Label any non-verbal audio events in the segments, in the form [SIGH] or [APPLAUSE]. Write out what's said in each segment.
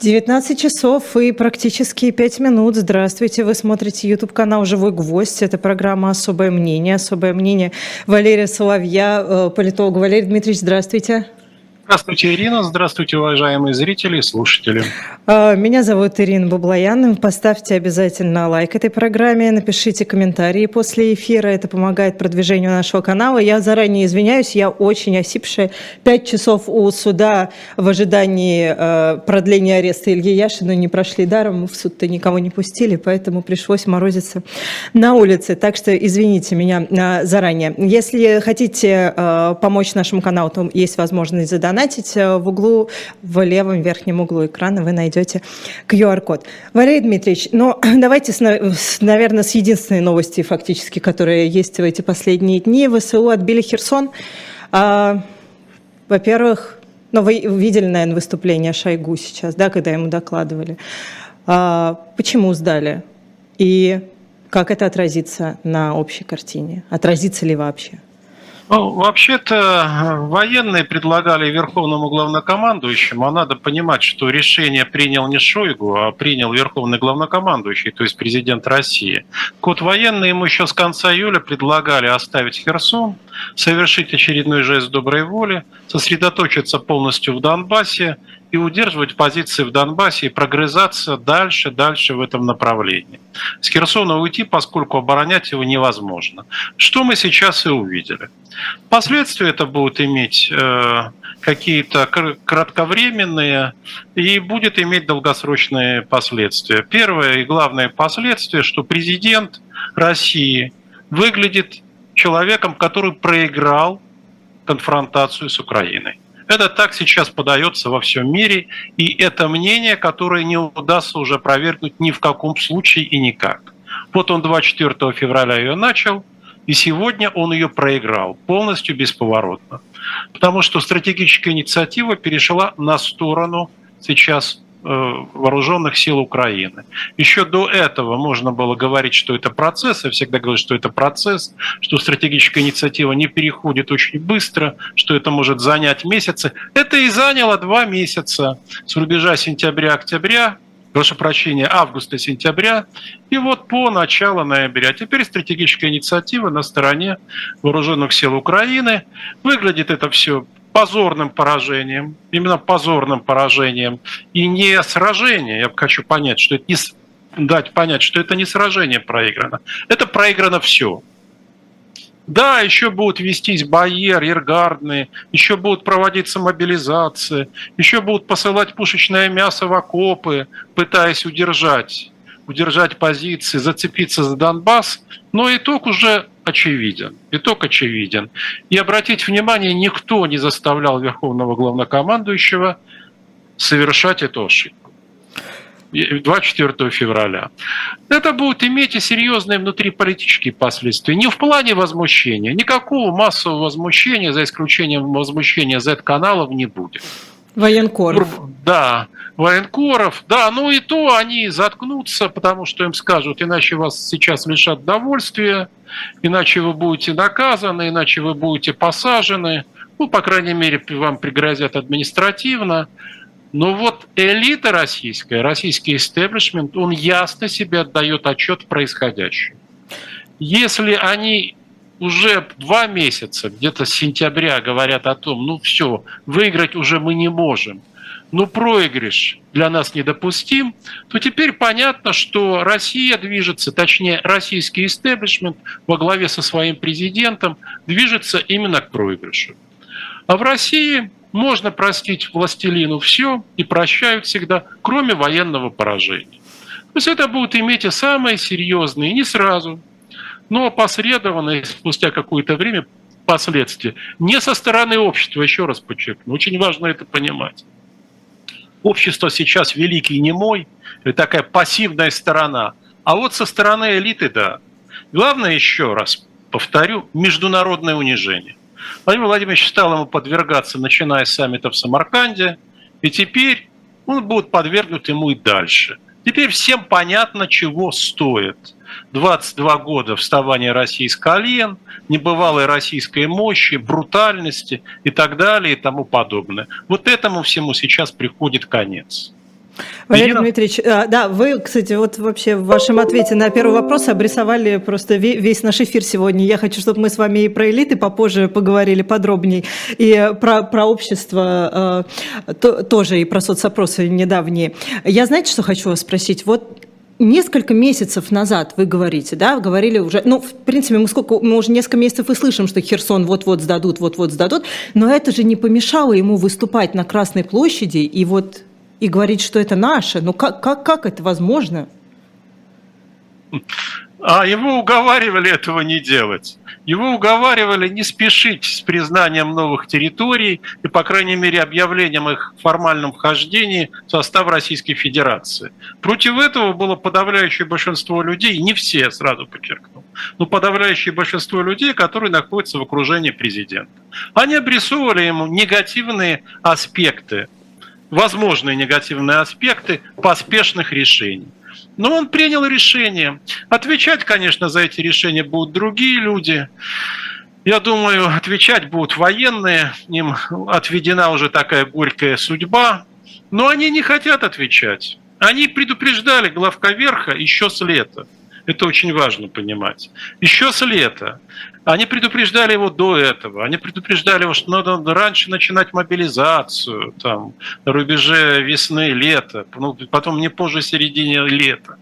19 часов и практически 5 минут. Здравствуйте, вы смотрите YouTube-канал «Живой гвоздь». Это программа «Особое мнение». «Особое мнение» Валерия Соловья, э, политолог. Валерий Дмитриевич, здравствуйте. Здравствуйте, Ирина. Здравствуйте, уважаемые зрители и слушатели. А, меня зовут Ирина Баблоян. Поставьте обязательно лайк этой программе, напишите комментарии после эфира. Это помогает продвижению нашего канала. Я заранее извиняюсь, я очень осипшая. Пять часов у суда в ожидании э, продления ареста Ильи Яшина не прошли даром. В суд-то никого не пустили, поэтому пришлось морозиться на улице. Так что извините меня э, заранее. Если хотите э, помочь нашему каналу, то есть возможность задонатить донатить, э, в углу, в левом верхнем углу экрана вы найдете QR-код. Валерий Дмитриевич, ну [CLEARS THROAT] давайте, с, наверное, с единственной новости фактически, которая есть в эти последние дни. ВСУ отбили Херсон. А, во-первых, ну, вы видели, наверное, выступление Шойгу сейчас, да, когда ему докладывали. А, почему сдали? И как это отразится на общей картине? Отразится ли вообще? Ну, вообще-то военные предлагали верховному главнокомандующему, а надо понимать, что решение принял не Шойгу, а принял верховный главнокомандующий, то есть президент России. Вот военные ему еще с конца июля предлагали оставить Херсон, совершить очередной жест доброй воли, сосредоточиться полностью в Донбассе и удерживать позиции в Донбассе и прогрызаться дальше, дальше в этом направлении. С Херсона уйти, поскольку оборонять его невозможно. Что мы сейчас и увидели. Последствия это будут иметь э, какие-то кратковременные и будет иметь долгосрочные последствия. Первое и главное последствие, что президент России выглядит человеком, который проиграл конфронтацию с Украиной. Это так сейчас подается во всем мире, и это мнение, которое не удастся уже опровергнуть ни в каком случае и никак. Вот он 24 февраля ее начал, и сегодня он ее проиграл полностью бесповоротно. Потому что стратегическая инициатива перешла на сторону сейчас вооруженных сил Украины. Еще до этого можно было говорить, что это процесс, я всегда говорю, что это процесс, что стратегическая инициатива не переходит очень быстро, что это может занять месяцы. Это и заняло два месяца с рубежа сентября-октября, прошу прощения, августа-сентября, и вот по начало ноября. Теперь стратегическая инициатива на стороне вооруженных сил Украины. Выглядит это все позорным поражением, именно позорным поражением, и не сражение. Я хочу понять, что это не дать понять, что это не сражение проиграно. Это проиграно все. Да, еще будут вестись бои арьергардные, еще будут проводиться мобилизации, еще будут посылать пушечное мясо в окопы, пытаясь удержать, удержать позиции, зацепиться за Донбасс, но итог уже очевиден. Итог очевиден. И обратить внимание, никто не заставлял Верховного Главнокомандующего совершать эту ошибку. 24 февраля. Это будет иметь и серьезные внутриполитические последствия. Не в плане возмущения. Никакого массового возмущения, за исключением возмущения Z-каналов, не будет. Военкоров. Да, военкоров. Да, ну и то они заткнутся, потому что им скажут, иначе вас сейчас лишат довольствия, иначе вы будете наказаны, иначе вы будете посажены. Ну, по крайней мере, вам пригрозят административно. Но вот элита российская, российский истеблишмент, он ясно себе отдает отчет в происходящем. Если они уже два месяца, где-то с сентября говорят о том, ну все, выиграть уже мы не можем, ну проигрыш для нас недопустим, то теперь понятно, что Россия движется, точнее российский истеблишмент во главе со своим президентом движется именно к проигрышу. А в России можно простить властелину все и прощают всегда, кроме военного поражения. То есть это будет иметь и самые серьезные, не сразу, но опосредованно и спустя какое-то время последствия. Не со стороны общества, еще раз подчеркну, очень важно это понимать. Общество сейчас великий немой, такая пассивная сторона. А вот со стороны элиты, да. Главное, еще раз повторю, международное унижение. Владимир Владимирович стал ему подвергаться, начиная с саммита в Самарканде, и теперь он будет подвергнут ему и дальше. Теперь всем понятно, чего стоит – 22 года вставания России с колен, небывалой российской мощи, брутальности и так далее и тому подобное. Вот этому всему сейчас приходит конец. Валерий Ирина? Дмитриевич, а, да, вы, кстати, вот вообще в вашем ответе на первый вопрос обрисовали просто весь наш эфир сегодня. Я хочу, чтобы мы с вами и про элиты попозже поговорили подробнее, и про, про общество э, то, тоже, и про соцопросы недавние. Я, знаете, что хочу вас спросить? Вот несколько месяцев назад вы говорите, да, говорили уже, ну, в принципе, мы сколько, мы уже несколько месяцев и слышим, что Херсон вот-вот сдадут, вот-вот сдадут, но это же не помешало ему выступать на Красной площади и вот и говорить, что это наше. Ну как, как, как это возможно? А его уговаривали этого не делать. Его уговаривали не спешить с признанием новых территорий и, по крайней мере, объявлением их формальном вхождении в состав Российской Федерации. Против этого было подавляющее большинство людей, не все, сразу подчеркну, но подавляющее большинство людей, которые находятся в окружении президента. Они обрисовывали ему негативные аспекты возможные негативные аспекты поспешных решений. Но он принял решение. Отвечать, конечно, за эти решения будут другие люди. Я думаю, отвечать будут военные, им отведена уже такая горькая судьба, но они не хотят отвечать. Они предупреждали главковерха еще с лета. Это очень важно понимать. Еще с лета. Они предупреждали его до этого. Они предупреждали его, что надо раньше начинать мобилизацию, там, на рубеже весны, лета, ну, потом не позже середине лета.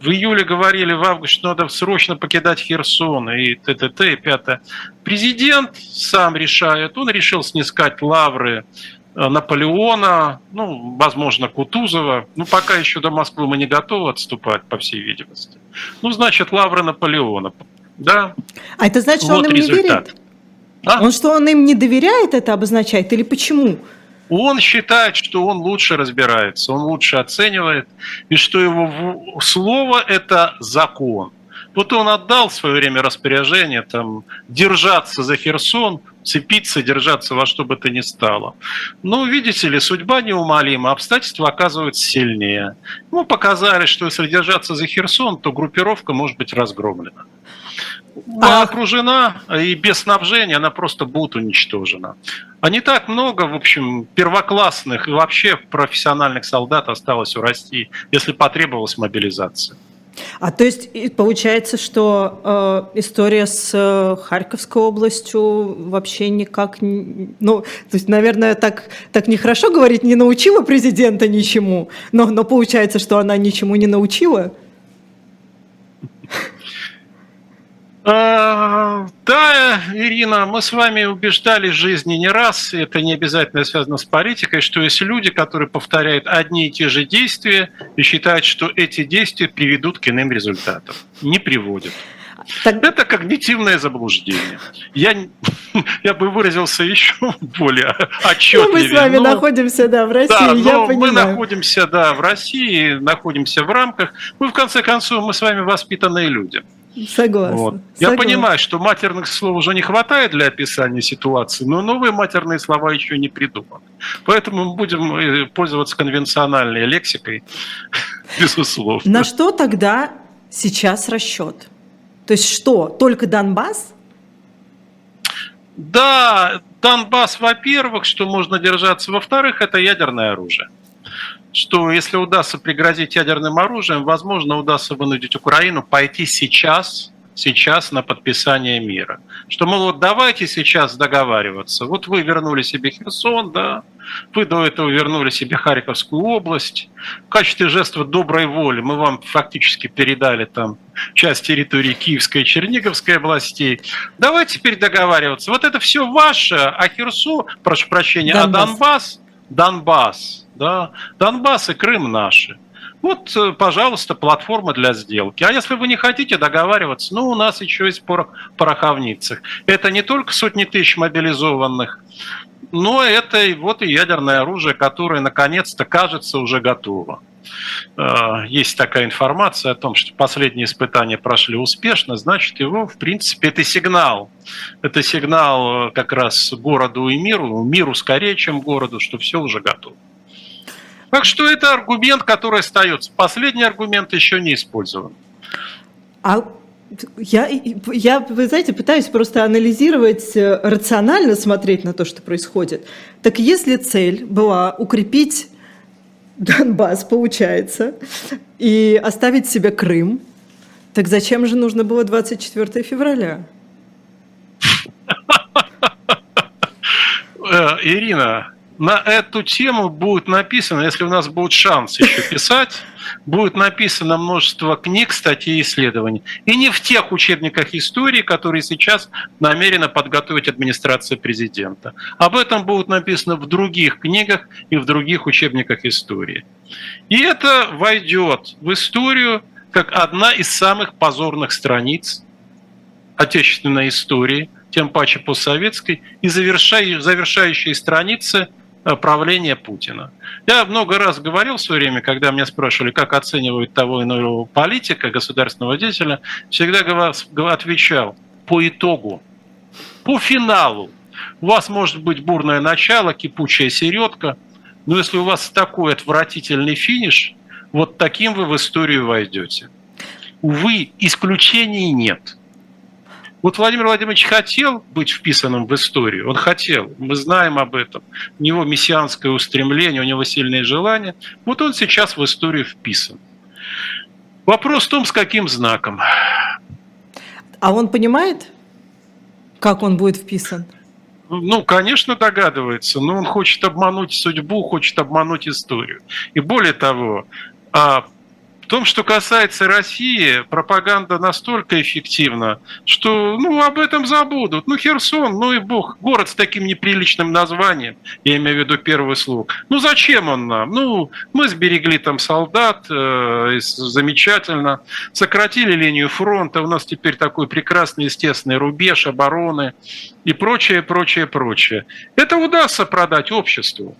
В июле говорили, в августе, что надо срочно покидать Херсон и т.т.т. и пятое. Президент сам решает. Он решил снискать лавры Э, Наполеона, ну, возможно, Кутузова. Ну, пока еще до Москвы мы не готовы отступать, по всей видимости. Ну, значит, лавры Наполеона. Да. А это значит, что вот он им результат. не верит? А? Он что, он им не доверяет, это обозначает? Или почему? Он считает, что он лучше разбирается, он лучше оценивает, и что его слово – это закон. Вот он отдал в свое время распоряжение там, держаться за Херсон, цепиться, держаться во что бы то ни стало. Но, видите ли, судьба неумолима, обстоятельства оказываются сильнее. Мы показали, что если держаться за Херсон, то группировка может быть разгромлена. А... окружена, и без снабжения она просто будет уничтожена. А не так много, в общем, первоклассных и вообще профессиональных солдат осталось в России, если потребовалась мобилизация. А то есть получается, что э, история с э, Харьковской областью вообще никак, ну, то есть, наверное, так, так нехорошо говорить, не научила президента ничему, но, но получается, что она ничему не научила. А, да, Ирина, мы с вами убеждали в жизни не раз, это не обязательно связано с политикой, что есть люди, которые повторяют одни и те же действия и считают, что эти действия приведут к иным результатам. Не приводят. Так... Это когнитивное заблуждение. Я, [LAUGHS] я бы выразился еще [LAUGHS] более отчетливее. Ну, мы с вами но... находимся, да, в России, да, я понимаю. Мы находимся, да, в России, находимся в рамках. Мы, в конце концов, мы с вами воспитанные люди. Согласна. Вот. Я Согласна. понимаю, что матерных слов уже не хватает для описания ситуации, но новые матерные слова еще не придуманы. Поэтому мы будем э, пользоваться конвенциональной лексикой, [LAUGHS] безусловно. На что тогда сейчас расчет? То есть что, только Донбасс? Да, Донбасс, во-первых, что можно держаться. Во-вторых, это ядерное оружие что если удастся пригрозить ядерным оружием, возможно, удастся вынудить Украину пойти сейчас, сейчас на подписание мира. Что, мол, вот давайте сейчас договариваться. Вот вы вернули себе Херсон, да, вы до этого вернули себе Харьковскую область. В качестве жеста доброй воли мы вам фактически передали там часть территории Киевской и Черниговской областей. Давайте теперь договариваться. Вот это все ваше, а Херсон, прошу прощения, Донбасс. а Донбасс, Донбасс, да, Донбасс и Крым наши. Вот, э, пожалуйста, платформа для сделки. А если вы не хотите договариваться, ну, у нас еще есть порох пороховницах. Это не только сотни тысяч мобилизованных, но это вот и ядерное оружие, которое наконец-то, кажется, уже готово. Э, есть такая информация о том, что последние испытания прошли успешно, значит, его, в принципе, это сигнал. Это сигнал э, как раз городу и миру, миру скорее, чем городу, что все уже готово. Так что это аргумент, который остается. Последний аргумент еще не использован. А я, я, вы знаете, пытаюсь просто анализировать, э, рационально смотреть на то, что происходит. Так если цель была укрепить Донбасс, получается, и оставить себе Крым. Так зачем же нужно было 24 февраля? Э, Ирина, на эту тему будет написано, если у нас будет шанс еще писать, будет написано множество книг, статей, исследований. И не в тех учебниках истории, которые сейчас намерена подготовить администрация президента. Об этом будет написано в других книгах и в других учебниках истории. И это войдет в историю как одна из самых позорных страниц отечественной истории, тем паче постсоветской, и завершающие страницы – Э, правления Путина. Я много раз говорил в свое время, когда меня спрашивали, как оценивают того иного политика, государственного деятеля, всегда отвечал по итогу, по финалу. У вас может быть бурное начало, кипучая середка, но если у вас такой отвратительный финиш, вот таким вы в историю войдете. Увы, исключений нет – вот Владимир Владимирович хотел быть вписанным в историю, он хотел, мы знаем об этом. У него мессианское устремление, у него сильные желания. Вот он сейчас в историю вписан. Вопрос в том, с каким знаком. А он понимает, как он будет вписан? Ну, конечно, догадывается, но он хочет обмануть судьбу, хочет обмануть историю. И более того, а том, что касается России, пропаганда настолько эффективна, что ну, об этом забудут. Ну, Херсон, ну и бог, город с таким неприличным названием, я имею в виду первый слог. Ну, зачем он нам? Ну, мы сберегли там солдат, э, замечательно, сократили линию фронта, у нас теперь такой прекрасный естественный рубеж обороны и прочее, прочее, прочее. Это удастся продать обществу.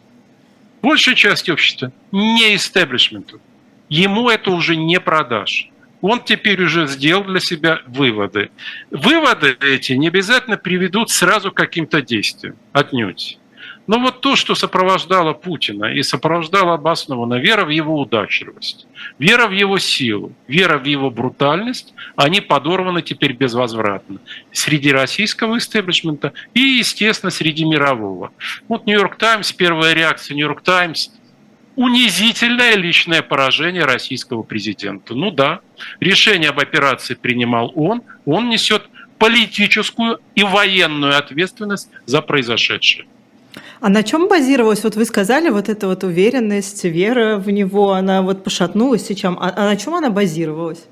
Большая часть общества, не истеблишменту ему это уже не продашь. Он теперь уже сделал для себя выводы. Выводы эти не обязательно приведут сразу к каким-то действиям, отнюдь. Но вот то, что сопровождало Путина и сопровождало обоснованно вера в его удачливость, вера в его силу, вера в его брутальность, они подорваны теперь безвозвратно среди российского истеблишмента и, естественно, среди мирового. Вот «Нью-Йорк Таймс», первая реакция «Нью-Йорк Таймс», унизительное личное поражение российского президента. Ну да, решение об операции принимал он, он несет политическую и военную ответственность за произошедшее. А на чем базировалась, вот вы сказали, вот эта вот уверенность, вера в него, она вот пошатнулась сейчас, а, а на чем она базировалась?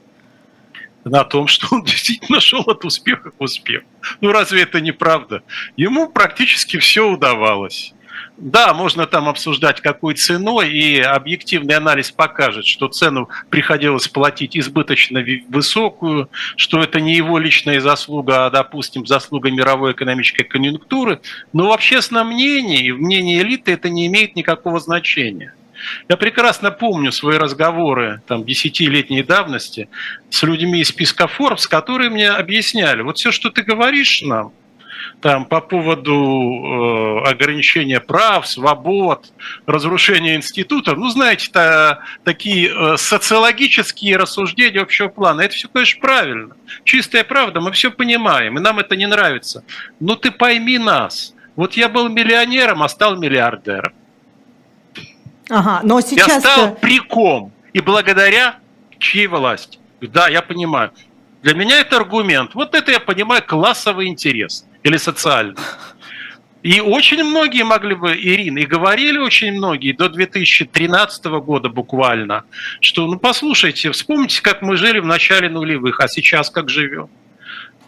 на том, что он [LAUGHS] действительно шел от успеха к успеху. Ну разве это не правда? Ему практически все удавалось. Да, можно там обсуждать какой ценой, и объективный анализ покажет, что цену приходилось платить избыточно высокую, что это не его личная заслуга, а, допустим, заслуга мировой экономической конъюнктуры. Но в общественном мнении и в мнении элиты это не имеет никакого значения. Я прекрасно помню свои разговоры там, десятилетней давности с людьми из списка Forbes, которые мне объясняли, вот все, что ты говоришь нам, там, по поводу э, ограничения прав, свобод, разрушения институтов. Ну, знаете, та, такие э, социологические рассуждения общего плана. Это все, конечно, правильно. Чистая правда, мы все понимаем, и нам это не нравится. Но ты пойми нас. Вот я был миллионером, а стал миллиардером. Ага, но сейчас... Я стал приком. И благодаря чьей власти? Да, я понимаю. Для меня это аргумент. Вот это я понимаю классовый интерес или социальный. И очень многие могли бы, Ирина, и говорили очень многие до 2013 года буквально, что, ну послушайте, вспомните, как мы жили в начале нулевых, а сейчас как живем.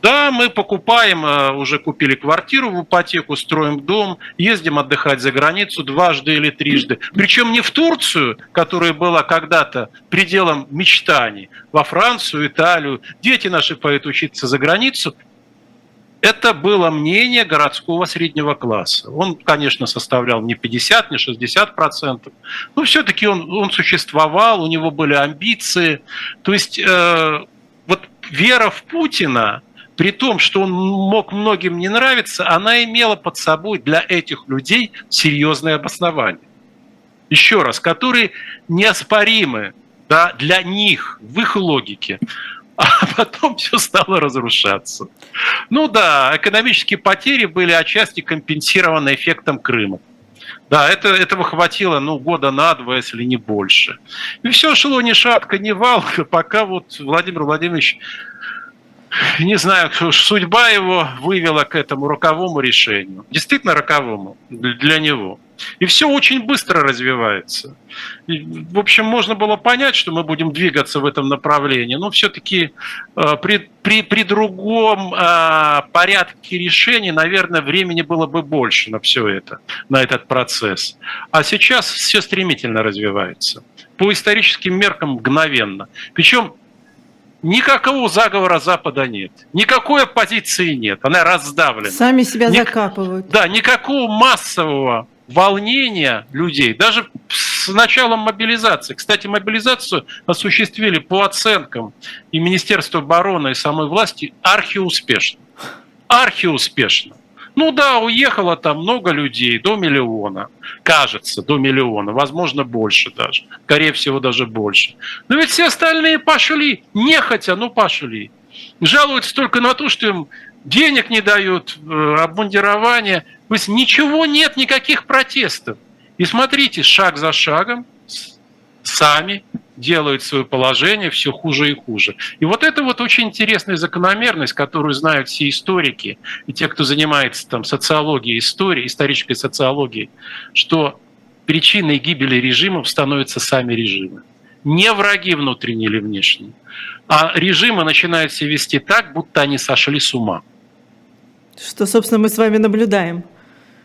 Да, мы покупаем, э, уже купили квартиру в ипотеку, строим дом, ездим отдыхать за границу дважды или трижды. Причем не в Турцию, которая была когда-то пределом мечтаний, во Францию, Италию. Дети наши поедут учиться за границу. Это было мнение городского среднего класса. Он, конечно, составлял не 50, не 60 процентов, но все-таки он, он существовал, у него были амбиции. То есть э, вот вера в Путина – при том, что он мог многим не нравиться, она имела под собой для этих людей серьезное обоснование. Еще раз, которые неоспоримы да, для них, в их логике. А потом все стало разрушаться. Ну да, экономические потери были отчасти компенсированы эффектом Крыма. Да, это, этого хватило, ну, года на два, если не больше. И все шло ни шатка, ни валка, пока вот Владимир Владимирович не знаю, судьба его вывела к этому роковому решению. Действительно роковому для него. И все очень быстро развивается. И, в общем, можно было понять, что мы будем двигаться в этом направлении, но все-таки э, при, при, при другом э, порядке решений, наверное, времени было бы больше на все это, на этот процесс. А сейчас все стремительно развивается. По историческим меркам мгновенно. Причем Никакого заговора Запада нет. Никакой оппозиции нет. Она раздавлена. Сами себя Ник... закапывают. Да, никакого массового волнения людей, даже с началом мобилизации. Кстати, мобилизацию осуществили по оценкам и Министерства обороны, и самой власти архиуспешно. Архиуспешно. Ну да, уехало там много людей, до миллиона, кажется, до миллиона, возможно, больше даже, скорее всего, даже больше. Но ведь все остальные пошли, нехотя, ну пошли. Жалуются только на то, что им денег не дают, э, обмундирование. То есть ничего нет, никаких протестов. И смотрите, шаг за шагом, сами делают свое положение все хуже и хуже. И вот это вот очень интересная закономерность, которую знают все историки и те, кто занимается там социологией истории, исторической социологией, что причиной гибели режимов становятся сами режимы. Не враги внутренние или внешние, а режимы начинают себя вести так, будто они сошли с ума. Что, собственно, мы с вами наблюдаем.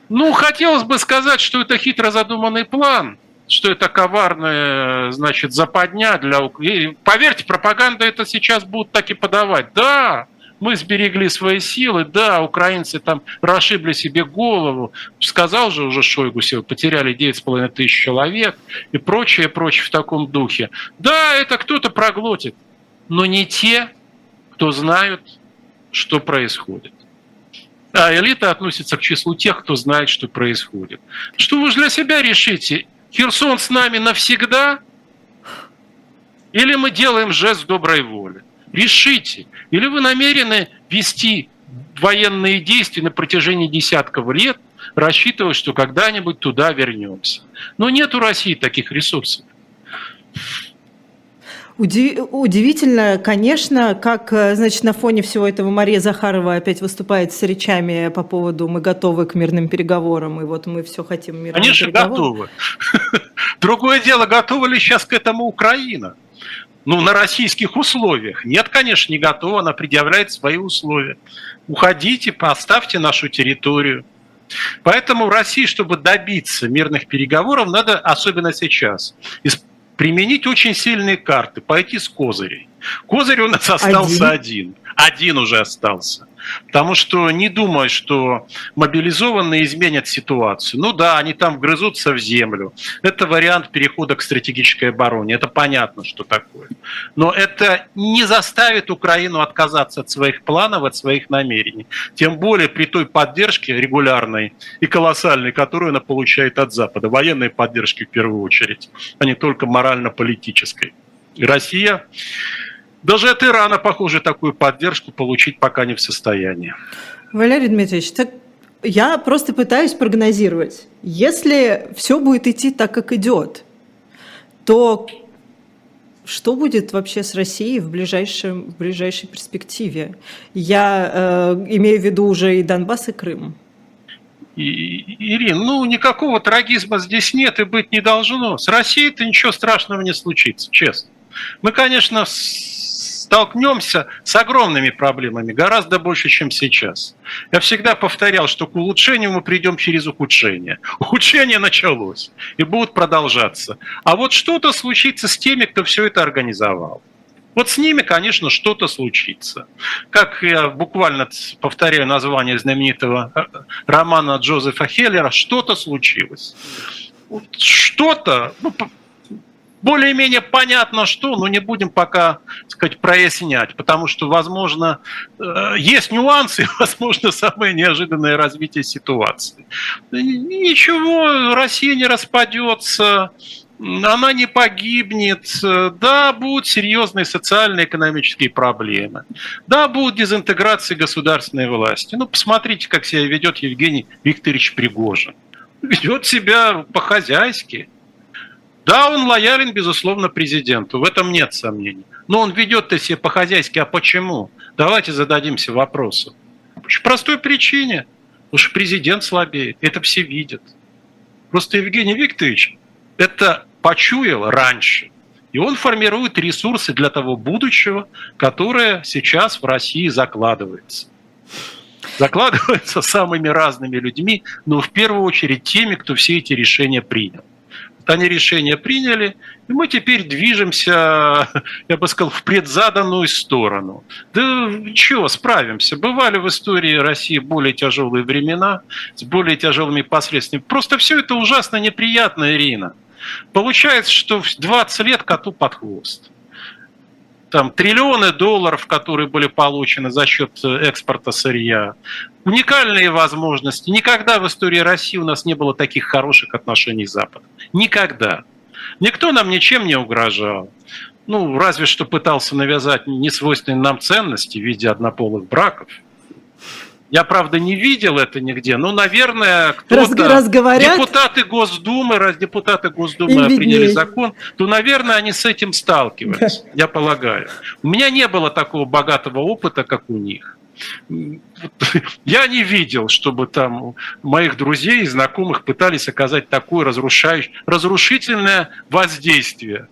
Ну, хотелось бы сказать, что это хитро задуманный план – что это коварная, значит, западня для... И, поверьте, пропаганда это сейчас будут так и подавать. Да, мы сберегли свои силы, да, украинцы там расшибли себе голову, сказал же уже Шойгу, потеряли 9,5 тысяч человек и прочее, прочее в таком духе. Да, это кто-то проглотит, но не те, кто знают, что происходит. А элита относится к числу тех, кто знает, что происходит. Что вы же для себя решите? Херсон с нами навсегда? Или мы делаем жест доброй воли? Решите. Или вы намерены вести военные действия на протяжении десятков лет, рассчитывая, что когда-нибудь туда вернемся. Но нет у России таких ресурсов. Удивительно, конечно, как, э, значит, на фоне всего этого Мария Захарова опять выступает с речами по поводу «мы готовы к мирным переговорам», и вот мы все хотим мирных Они же готовы. [LAUGHS] Другое дело, готова ли сейчас к этому Украина? Ну, на российских условиях. Нет, конечно, не готова, она предъявляет свои условия. Уходите, поставьте нашу территорию. Поэтому в России, чтобы добиться мирных переговоров, надо, особенно сейчас, применить очень сильные карты, пойти с козырей. Козырь у нас [LAUGHS] остался один. Один, один уже остался. Потому что не думаю, что мобилизованные изменят ситуацию. Ну да, они там вгрызутся в землю. Это вариант перехода к стратегической обороне. Это понятно, что такое. Но это не заставит Украину отказаться от своих планов, от своих намерений. Тем более при той поддержке регулярной и колоссальной, которую она получает от Запада. Военной поддержки в первую очередь, а не только морально-политической. Россия даже от Ирана, похоже, такую поддержку получить пока не в состоянии. Валерий Дмитриевич, так я просто пытаюсь прогнозировать. Если все будет идти так, как идет, то что будет вообще с Россией в, ближайшем, в ближайшей перспективе? Я э, имею в виду уже и Донбасс, и Крым. И, Ирин, ну никакого трагизма здесь нет и быть не должно. С Россией-то ничего страшного не случится, честно. Мы, конечно, столкнемся с огромными проблемами, гораздо больше, чем сейчас. Я всегда повторял, что к улучшению мы придем через ухудшение. Ухудшение началось и будет продолжаться. А вот что-то случится с теми, кто все это организовал. Вот с ними, конечно, что-то случится. Как я буквально повторяю название знаменитого э, романа Джозефа Хеллера, что-то случилось. Что-то, ну, более-менее понятно что, но не будем пока так сказать, прояснять, потому что, возможно, э, есть нюансы, [LAUGHS] возможно, самое неожиданное развитие ситуации. Ничего, Россия не распадется, она не погибнет, да, будут серьезные социально-экономические проблемы, да, будут дезинтеграции государственной власти. Ну, посмотрите, как себя ведет Евгений Викторович Пригожин. ведет себя по-хозяйски. Да, он лоялен, безусловно, президенту, в этом нет сомнений. Но он ведет-то себя по-хозяйски, а почему? Давайте зададимся вопросом. По простой причине. Потому что президент слабеет, это все видят. Просто Евгений Викторович это почуял раньше. И он формирует ресурсы для того будущего, которое сейчас в России закладывается. Закладывается [LAUGHS] самыми разными людьми, но в первую очередь теми, кто все эти решения принял. Они решения приняли, и мы теперь движемся, [LAUGHS] я бы сказал, в предзаданную сторону. Да чего, справимся. Бывали в истории России более тяжелые времена, с более тяжелыми последствиями. Просто все это ужасно неприятно, Ирина. Получается, что 20 лет коту под хвост. Там триллионы долларов, которые были получены за счет э, экспорта сырья. Уникальные возможности. Никогда в истории России у нас не было таких хороших отношений с Западом. Никогда. Никто нам ничем не угрожал. Ну, разве что пытался навязать несвойственные нам ценности в виде однополых браков – я, правда, не видел это нигде, но, наверное, кто-то... Раз, говорят... Депутаты Госдумы, раз депутаты Госдумы приняли закон, то, наверное, они с этим сталкивались, да. [LAUGHS] я полагаю. У меня не было такого богатого опыта, как у них. [LAUGHS] Я не видел, чтобы там моих друзей и знакомых пытались оказать такое разрушающее, разрушительное воздействие.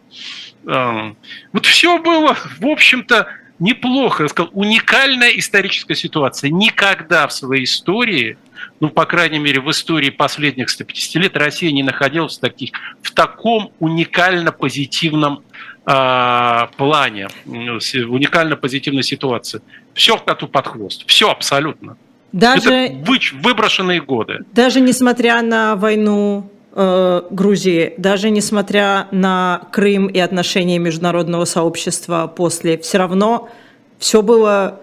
Вот все было, в общем-то, неплохо, я сказал, уникальная историческая ситуация. Никогда в своей истории, ну, по крайней мере, в истории последних 150 лет Россия не находилась в, таких, в таком уникально позитивном э, плане, в уникально позитивной ситуации. Все коту под хвост, все абсолютно. Даже, Это выброшенные годы. Даже несмотря на войну Э, Грузии, даже несмотря на Крым и отношения международного сообщества после, все равно все было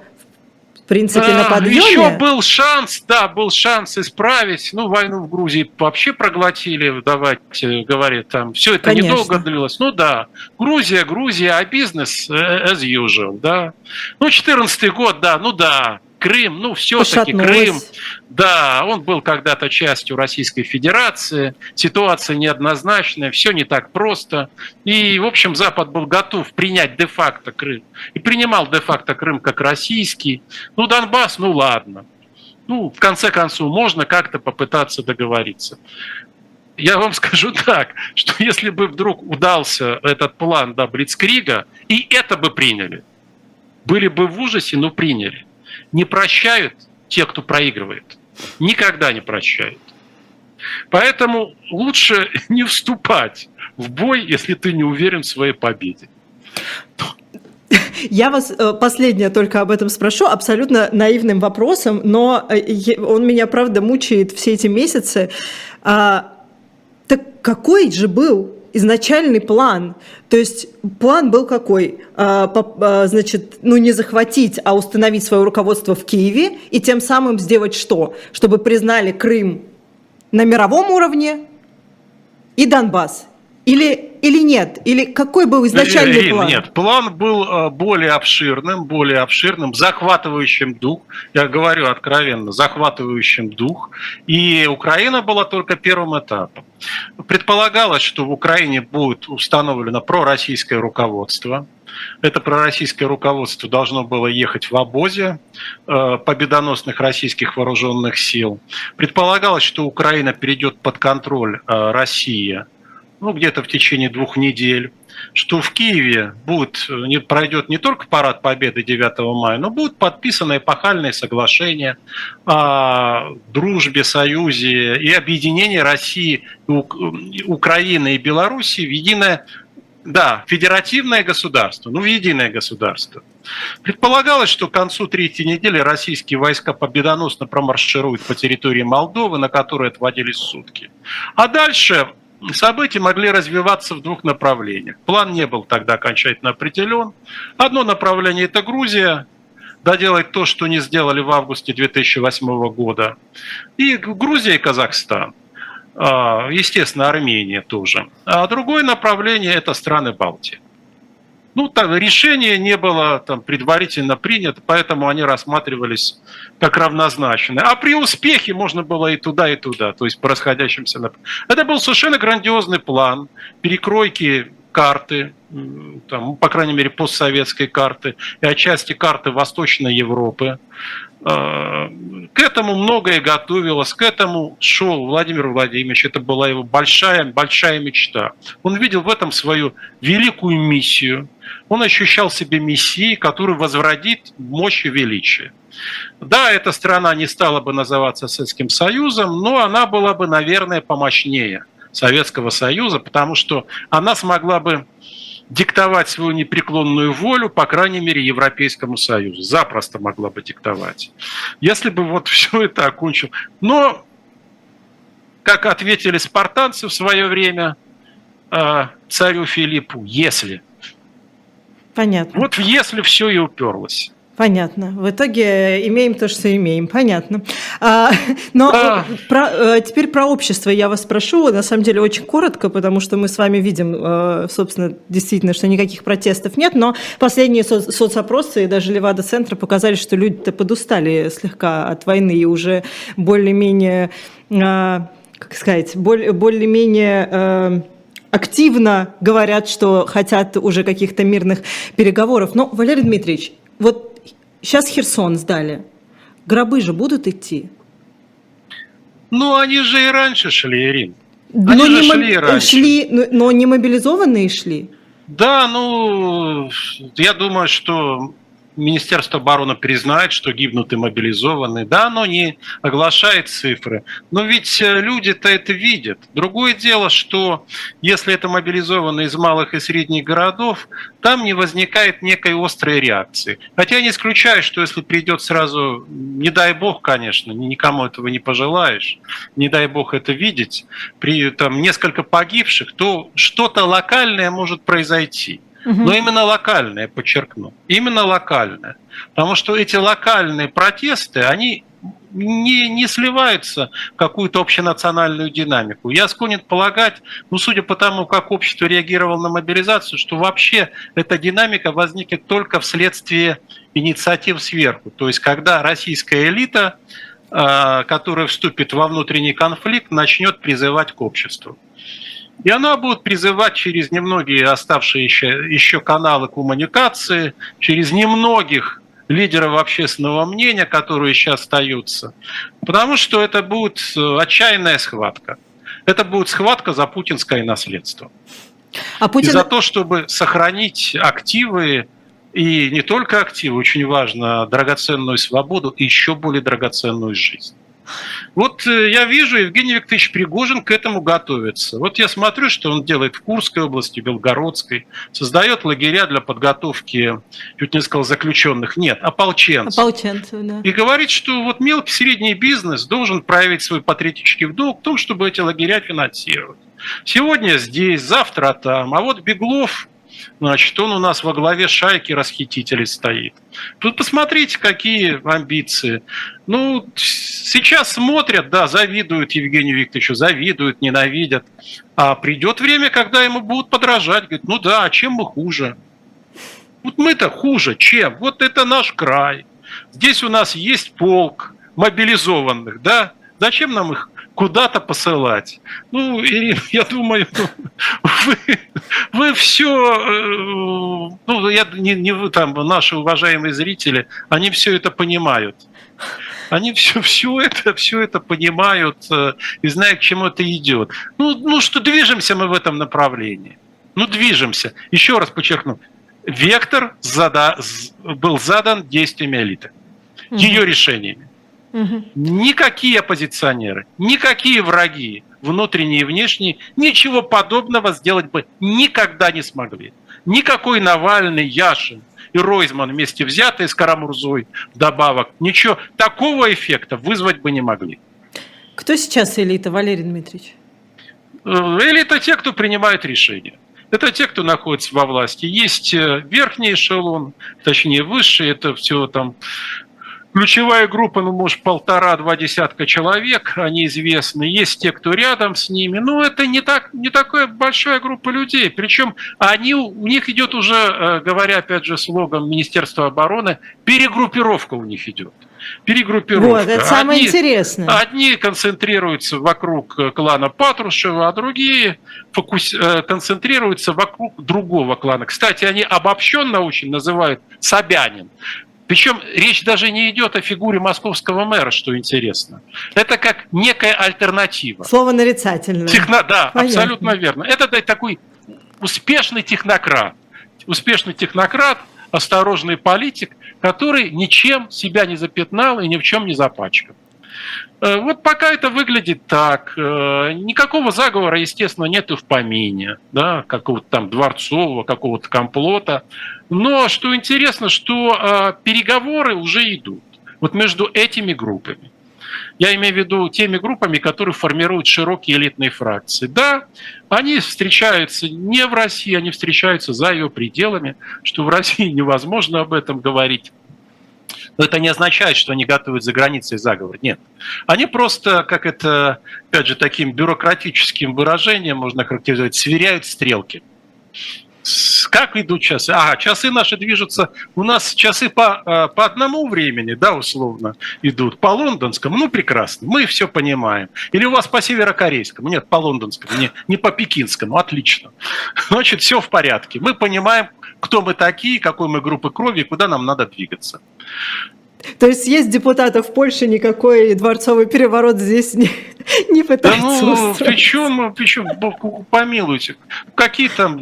в принципе, на подъеме. Еще был шанс, да, был шанс исправить. Ну, войну в Грузии вообще проглотили, давайте говорить, там все это Конечно. недолго длилось. Ну да, Грузия, Грузия, а бизнес as usual, да. Ну, 14 год, да, ну да, Крым, ну, все-таки Крым, да, он был когда-то частью Российской Федерации, ситуация неоднозначная, все не так просто. И, в общем, Запад был готов принять де-факто Крым. И принимал де-факто Крым как российский. Ну, Донбасс, ну ладно. Ну, в конце концов, можно как-то попытаться договориться. Я вам [LAUGHS] скажу так, что если бы вдруг удался этот план да, Блицкрига, и это бы приняли, были бы в ужасе, но приняли не прощают те, кто проигрывает. Никогда не прощают. Поэтому лучше [LAUGHS] не вступать в бой, если ты не уверен в своей победе. Я вас э, последнее только об этом спрошу, абсолютно наивным вопросом, но э, он меня, правда, мучает все эти месяцы. А, так какой же был изначальный план. То есть план был какой? А, а, значит, ну не захватить, а установить свое руководство в Киеве и тем самым сделать что? Чтобы признали Крым на мировом уровне и Донбасс. Или или нет? Или какой был изначальный Ирин, план? Нет, план был э, более обширным, более обширным, захватывающим дух. Я говорю откровенно, захватывающим дух. И Украина была только первым этапом. Предполагалось, что в Украине будет установлено пророссийское руководство. Это пророссийское руководство должно было ехать в обозе э, победоносных российских вооруженных сил. Предполагалось, что Украина перейдет под контроль э, России ну, где-то в течение двух недель, что в Киеве будет, не, пройдет не только парад Победы 9 мая, но будут подписаны эпохальные соглашения о дружбе, союзе и объединении России, Украины и Белоруссии в единое да, федеративное государство, ну, в единое государство. Предполагалось, что к концу третьей недели российские войска победоносно промаршируют по территории Молдовы, на которой отводились сутки. А дальше события могли развиваться в двух направлениях. План не был тогда окончательно определен. Одно направление – это Грузия, доделать то, что не сделали в августе 2008 года. И Грузия и Казахстан. А, естественно, Армения тоже. А другое направление – это страны Балтии. Ну, там решение не было там, предварительно принято, поэтому они рассматривались как равнозначные. А при успехе можно было и туда, и туда, то есть по расходящимся. Это был совершенно грандиозный план перекройки карты, там, по крайней мере, постсоветской карты и отчасти карты Восточной Европы. А, к этому многое готовилось, к этому шел Владимир Владимирович. Это была его большая, большая мечта. Он видел в этом свою великую миссию. Он ощущал себе мессией, который возвратит мощь и величие. Да, эта страна не стала бы называться Советским Союзом, но она была бы, наверное, помощнее Советского Союза, потому что она смогла бы диктовать свою непреклонную волю, по крайней мере, Европейскому Союзу. Запросто могла бы диктовать. Если бы вот [LAUGHS] все это окончил. Но, как ответили спартанцы в свое время э, царю Филиппу, если. Понятно. Вот если все и уперлось. Понятно. В итоге имеем то, что имеем. Понятно. А, [LAUGHS] но а... Про, э, теперь про общество я вас спрошу. На самом деле очень коротко, потому что мы с вами видим, э, собственно, действительно, что никаких протестов нет. Но последние со- соцопросы и даже Левада-центра показали, что люди-то подустали слегка от войны и уже более-менее, как сказать, более-менее активно говорят, что хотят уже каких-то мирных переговоров. Но, Валерий Дмитриевич, вот Сейчас Херсон сдали. Гробы же будут идти? Ну, они же и раньше шли, Ирин. Они но же не шли, раньше. шли, но не мобилизованные шли. Да, ну, я думаю, что Министерство обороны признает, что гибнут и мобилизованные. Да, оно не оглашает цифры. Но ведь э, люди-то это видят. Другое дело, что если это мобилизованные из малых и средних городов, там не возникает некой острой реакции. Хотя я не исключаю, что если придет сразу, не дай бог, конечно, никому этого не пожелаешь, не дай бог это видеть, при там несколько погибших, то что-то локальное может произойти. Но именно локальное, подчеркну. Именно локальное. Потому что эти локальные протесты, они не, не сливаются в какую-то общенациональную динамику. Я склонен полагать, ну, судя по тому, как общество реагировало на мобилизацию, что вообще эта динамика возникнет только вследствие инициатив сверху. То есть, когда российская элита, а, которая вступит во внутренний конфликт, начнет призывать к обществу. И она будет призывать через немногие оставшиеся еще каналы коммуникации, через немногих лидеров общественного мнения, которые сейчас остаются. Потому что это будет э, отчаянная схватка. Это будет схватка за путинское наследство. А Путин... И за то, чтобы сохранить активы, и не только активы, очень важно, драгоценную свободу и еще более драгоценную жизнь. Вот э, я вижу, Евгений Викторович Пригожин к этому готовится. Вот я смотрю, что он делает в Курской области, Белгородской, создает лагеря для подготовки, чуть не сказал, заключенных, нет, ополченцев. Ополченцев, да. И говорит, что вот мелкий средний бизнес должен проявить свой патриотический долг в том, чтобы эти лагеря финансировать. Сегодня здесь, завтра там. А вот Беглов Значит, он у нас во главе шайки расхитителей стоит. Тут посмотрите, какие амбиции. Ну, сейчас смотрят, да, завидуют Евгению Викторовичу, завидуют, ненавидят. А придет время, когда ему будут подражать. Говорит, ну да, а чем мы хуже? Вот мы-то хуже, чем? Вот это наш край. Здесь у нас есть полк мобилизованных, да? Зачем нам их куда-то посылать. Ну, Ирина, [LAUGHS] я думаю, вы, вы все, э, ну, я не, не вы там, наши уважаемые зрители, они все это понимают. Они все, все, это, все это понимают э, и знают, к чему это идет. Ну, ну, что движемся мы в этом направлении. Ну, движемся. Еще раз подчеркну. Вектор зада, был задан действиями элиты, ее решениями. Угу. Никакие оппозиционеры, никакие враги, внутренние и внешние, ничего подобного сделать бы никогда не смогли. Никакой Навальный, Яшин и Ройзман вместе взятые с Карамурзой вдобавок, ничего такого эффекта вызвать бы не могли. Кто сейчас элита, Валерий Дмитриевич? Э, элита те, кто принимает решения. Это те, кто находится во власти. Есть э, верхний эшелон, точнее высший, это все там Ключевая группа, ну, может, полтора-два десятка человек, они известны. Есть те, кто рядом с ними. Но это не, так, не такая большая группа людей. Причем они, у них идет уже, э, говоря, опять же, слогом Министерства обороны, перегруппировка у них идет перегруппировка. Вот, это самое одни, интересное. Одни концентрируются вокруг э, клана Патрушева, а другие фокус, э, концентрируются вокруг другого клана. Кстати, они обобщенно очень называют Собянин. Причем речь даже не идет о фигуре московского мэра, что интересно. Это как некая альтернатива. Слово нарицательное. Техно, да, Понятно. абсолютно верно. Это такой успешный технократ. Успешный технократ, осторожный политик, который ничем себя не запятнал и ни в чем не запачкан. Э, вот пока это выглядит так. Э, никакого заговора, естественно, нет и в помине, да, какого-то там дворцового, какого-то комплота. Но что интересно, что э, переговоры уже идут вот между этими группами. Я имею в виду теми группами, которые формируют широкие элитные фракции. Да, они встречаются не в России, они встречаются за ее пределами, что в России невозможно об этом говорить. Но это не означает, что они готовят за границей заговор. Нет. Они просто, как это, опять же, таким бюрократическим выражением можно характеризовать, сверяют стрелки. Как идут часы? Ага, часы наши движутся. У нас часы по, э, по одному времени, да, условно, идут. По лондонскому, ну, прекрасно, мы все понимаем. Или у вас по северокорейскому? Нет, по лондонскому, не, не по пекинскому, отлично. [LAUGHS] Значит, все в порядке. Мы понимаем, кто мы такие, какой мы группы крови куда нам надо двигаться. То есть есть депутатов в Польше, никакой дворцовый переворот здесь не, не пытается да ну, устроить. Причем, причем, помилуйте, какие там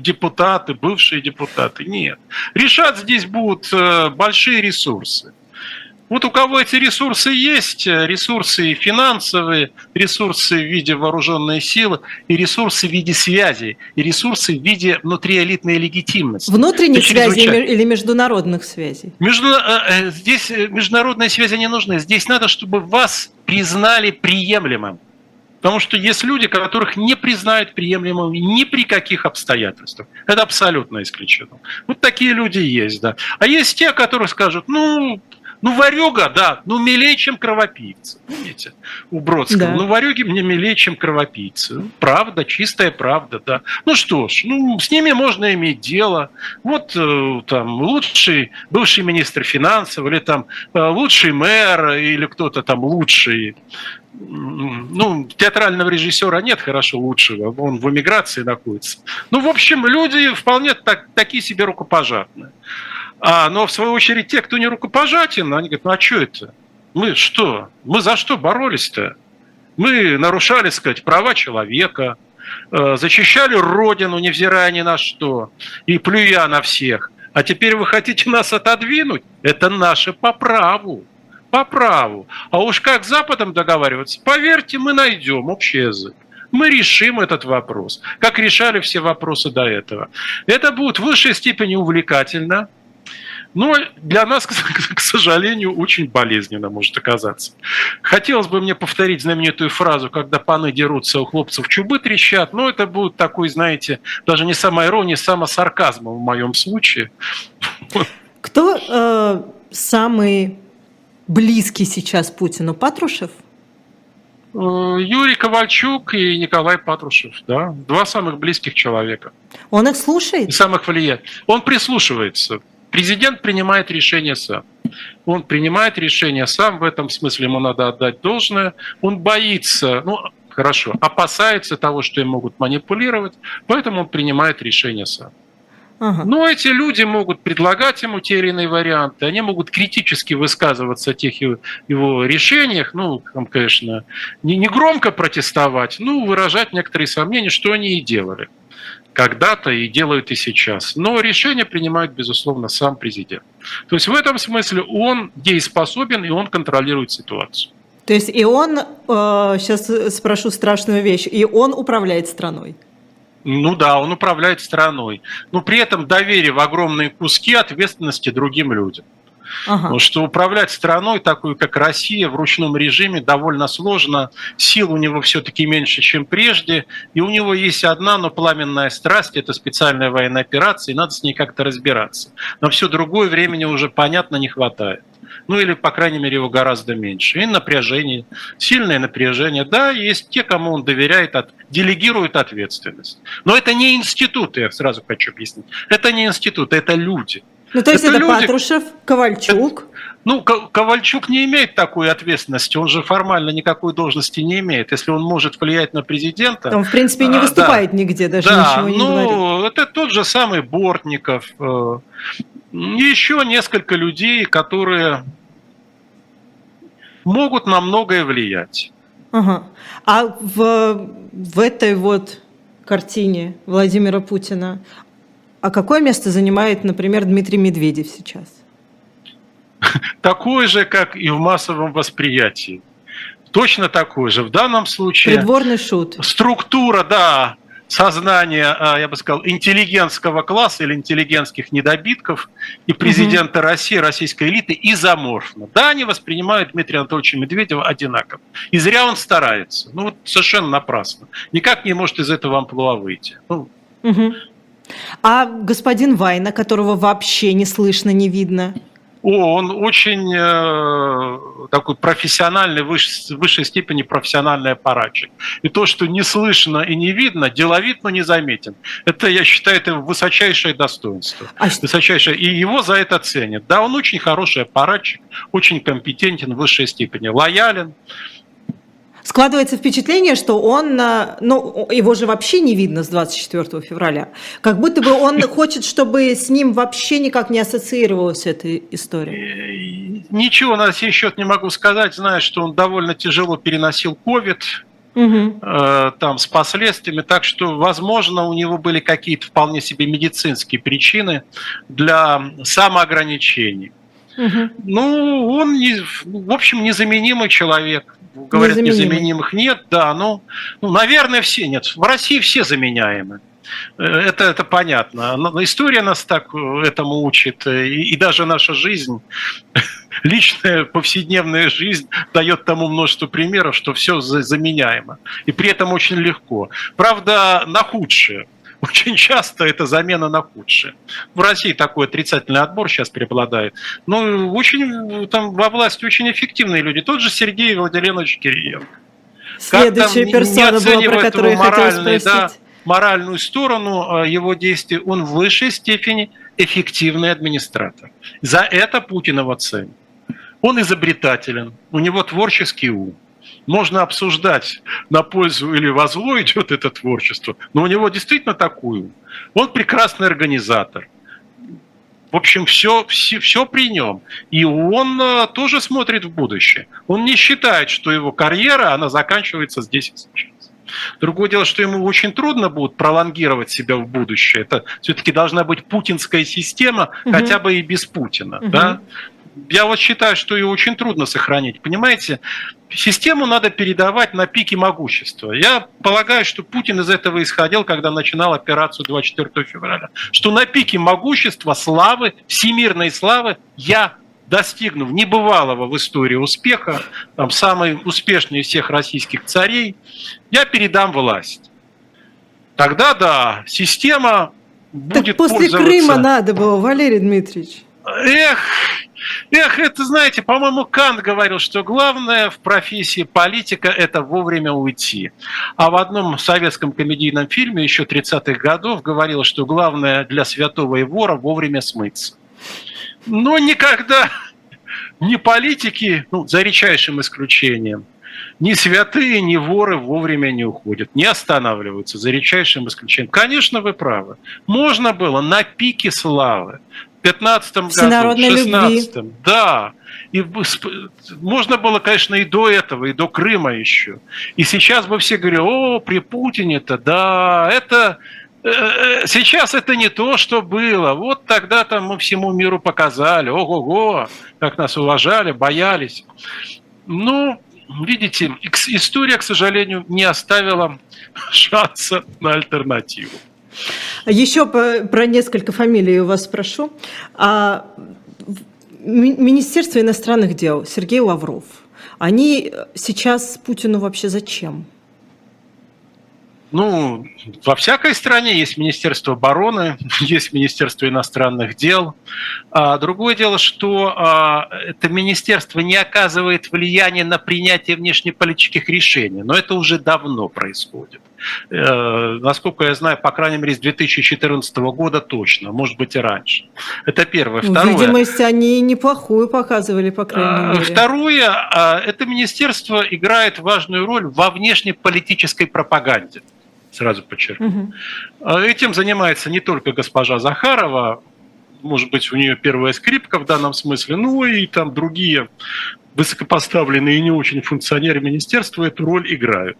депутаты, бывшие депутаты? Нет. Решать здесь будут э, большие ресурсы. Вот у кого эти ресурсы есть, э, ресурсы финансовые, ресурсы в виде вооруженной силы, и ресурсы в виде связи, и ресурсы в виде внутриэлитной легитимности. Внутренних связей или международных связей? Между, э, э, здесь международные связи не нужны. Здесь надо, чтобы вас признали приемлемым. Потому что есть люди, которых не признают приемлемым ни при каких обстоятельствах. Это абсолютно исключено. Вот такие люди есть, да. А есть те, которые скажут, ну, ну, варюга, да, ну, милее, чем кровопийца. Помните, у Бродского. Да. Ну, варюги мне милее, чем кровопийцы. Ну, правда, чистая правда, да. Ну что ж, ну, с ними можно иметь дело. Вот э, там лучший бывший министр финансов, или там э, лучший мэр, или кто-то там лучший ну, театрального режиссера нет хорошо лучшего, он в эмиграции находится. Ну, в общем, люди вполне так, такие себе рукопожатные. А, но в свою очередь те, кто не рукопожатен, они говорят, ну а что это? Мы что? Мы за что боролись-то? Мы нарушали, сказать, права человека, э, защищали Родину, невзирая ни на что, и плюя на всех. А теперь вы хотите нас отодвинуть? Это наше по праву. По праву. А уж как с Западом договариваться? Поверьте, мы найдем общий язык мы решим этот вопрос, как решали все вопросы до этого. Это будет в высшей степени увлекательно, но для нас, [LAUGHS] к сожалению, очень болезненно может оказаться. Хотелось бы мне повторить знаменитую фразу, когда паны дерутся, у хлопцев чубы трещат, но это будет такой, знаете, даже не самоирония, самосарказм в моем случае. Кто э, самый близкий сейчас Путину? Патрушев? Э, Юрий Ковальчук и Николай Патрушев, да, два самых близких человека. Он их слушает? И самых влияет. Он прислушивается. Президент принимает решение сам. Он принимает решение сам, в этом смысле ему надо отдать должное. Он боится, ну, хорошо, опасается того, что им могут манипулировать, поэтому он принимает решение сам. Ага. Но эти люди могут предлагать ему те или иные варианты, они могут критически высказываться о тех его, решениях, ну, там, конечно, не, не громко протестовать, ну, выражать некоторые сомнения, что они и делали когда-то и делают и сейчас. Но решение принимает, безусловно, сам президент. То есть в этом смысле он дееспособен и он контролирует ситуацию. То есть и он, э, сейчас спрошу страшную вещь, и он управляет страной? Ну да, он управляет страной. Но при этом доверие в огромные куски ответственности другим людям. Ага. Потому что управлять страной, такой как Россия, в ручном режиме довольно сложно. Сил у него все-таки меньше, чем прежде. И у него есть одна, но пламенная страсть. Это специальная военная операция, и надо с ней как-то разбираться. Но все другое времени уже, понятно, не хватает. ну или, по крайней мере, его гораздо меньше. И напряжение, сильное напряжение. Да, есть те, кому он доверяет, от, делегирует ответственность. Но это не институты, я сразу хочу объяснить. Это не институты, это люди. Ну, то есть это, это люди... Патрушев, Ковальчук. Это, ну, Ковальчук не имеет такой ответственности, он же формально никакой должности не имеет. Если он может влиять на президента... Он, в принципе, не а, выступает да, нигде, даже да, ничего не ну, говорит. это тот же самый Бортников, э, еще несколько людей, которые могут на многое влиять. Ага. А в, в этой вот картине Владимира Путина, а какое место занимает, например, Дмитрий Медведев сейчас? [LAUGHS] такой же, как и в массовом восприятии. Точно такой же. В данном случае... Придворный шут. Структура, да, сознания, а, я бы сказал, интеллигентского класса или интеллигентских недобитков и президента угу. России, российской элиты изоморфно. Да, они воспринимают Дмитрия Анатольевича Медведева одинаково. И зря он старается. Ну, вот совершенно напрасно. Никак не может из этого амплуа выйти. Ну. Угу. А господин Вайна, которого вообще не слышно, не видно? О, он очень э, такой профессиональный, в высшей степени профессиональный аппаратчик. И то, что не слышно и не видно, деловит, но не заметен. Это, я считаю, это высочайшее достоинство. А высочайшее. И его за это ценят. Да, он очень хороший аппаратчик, очень компетентен в высшей степени, лоялен складывается впечатление, что он, э, ну, его же вообще не видно с 24 февраля. Как будто бы он [LAUGHS] хочет, чтобы с ним вообще никак не ассоциировалась эта история. Э, ничего на сей счет не могу сказать. Знаю, что он довольно тяжело переносил ковид, угу. э, там с последствиями, так что, возможно, у него были какие-то вполне себе медицинские причины для самоограничений. Угу. Ну, он, не, в общем, незаменимый человек говорят, незаменимых нет, да, ну, ну, наверное, все нет. В России все заменяемы. Э, это, это понятно. Но история нас так э, этому учит, э, и, и даже наша жизнь, [LAUGHS] личная повседневная жизнь дает тому множество примеров, что все заменяемо. И при этом очень легко. Правда, на худшее очень часто это замена на худшее. В России такой отрицательный отбор сейчас преобладает. Но очень, там во власти очень эффективные люди. Тот же Сергей Владимирович Кириенко. Следующая персона была, про которую я хотела спросить. Да, моральную сторону э, его действий, он в высшей степени эффективный администратор. За это Путин его ценит. Он изобретателен, у него творческий ум можно обсуждать, на пользу или во зло идет это творчество, но у него действительно такую. Он прекрасный организатор. В общем, все, все, все при нем. И он э, тоже смотрит в будущее. Он не считает, что его карьера, она заканчивается здесь и сейчас. Другое дело, что ему очень трудно будет пролонгировать себя в будущее. Это все-таки должна быть путинская система, угу. хотя бы и без Путина. Угу. Да? Я вот считаю, что ее очень трудно сохранить. Понимаете, систему надо передавать на пике могущества. Я полагаю, что Путин из этого исходил, когда начинал операцию 24 февраля. Что на пике могущества, славы, всемирной славы я достигнув небывалого в истории успеха, там, самый успешный из всех российских царей, я передам власть. Тогда да, система будет так после пользоваться... Крыма надо было, Валерий Дмитриевич. Эх, эх, это, знаете, по-моему, Кант говорил, что главное в профессии политика – это вовремя уйти. А в одном советском комедийном фильме еще 30-х годов говорил, что главное для святого и вора – вовремя смыться. Но никогда ни политики, ну, за редчайшим исключением, ни святые, ни воры вовремя не уходят, не останавливаются, за редчайшим исключением. Конечно, вы правы. Можно было на пике славы, 15 году, в 16 любви. да. И можно было, конечно, и до этого, и до Крыма еще. И сейчас бы все говорили, о, при Путине-то, да, это э, э, сейчас это не то, что было. Вот тогда-то мы всему миру показали, ого-го, как нас уважали, боялись. Ну, видите, история, к сожалению, не оставила [LAUGHS] шанса на альтернативу. Еще про несколько фамилий у вас спрошу. А, Министерство иностранных дел, Сергей Лавров, они сейчас Путину вообще зачем? Ну, во всякой стране есть Министерство обороны, [LAUGHS] есть Министерство иностранных дел. А другое дело, что а, это министерство не оказывает влияния на принятие внешнеполитических решений, но это уже давно происходит. Э, насколько я знаю, по крайней мере, с 2014 года точно, может быть и раньше. Это первое. Ну, Второе. Видимость они неплохую показывали, по крайней а, мере. Второе, а, это министерство играет важную роль во внешнеполитической пропаганде сразу подчеркну. Угу. Этим занимается не только госпожа Захарова, может быть, у нее первая скрипка в данном смысле, ну и там другие высокопоставленные и не очень функционеры министерства эту роль играют.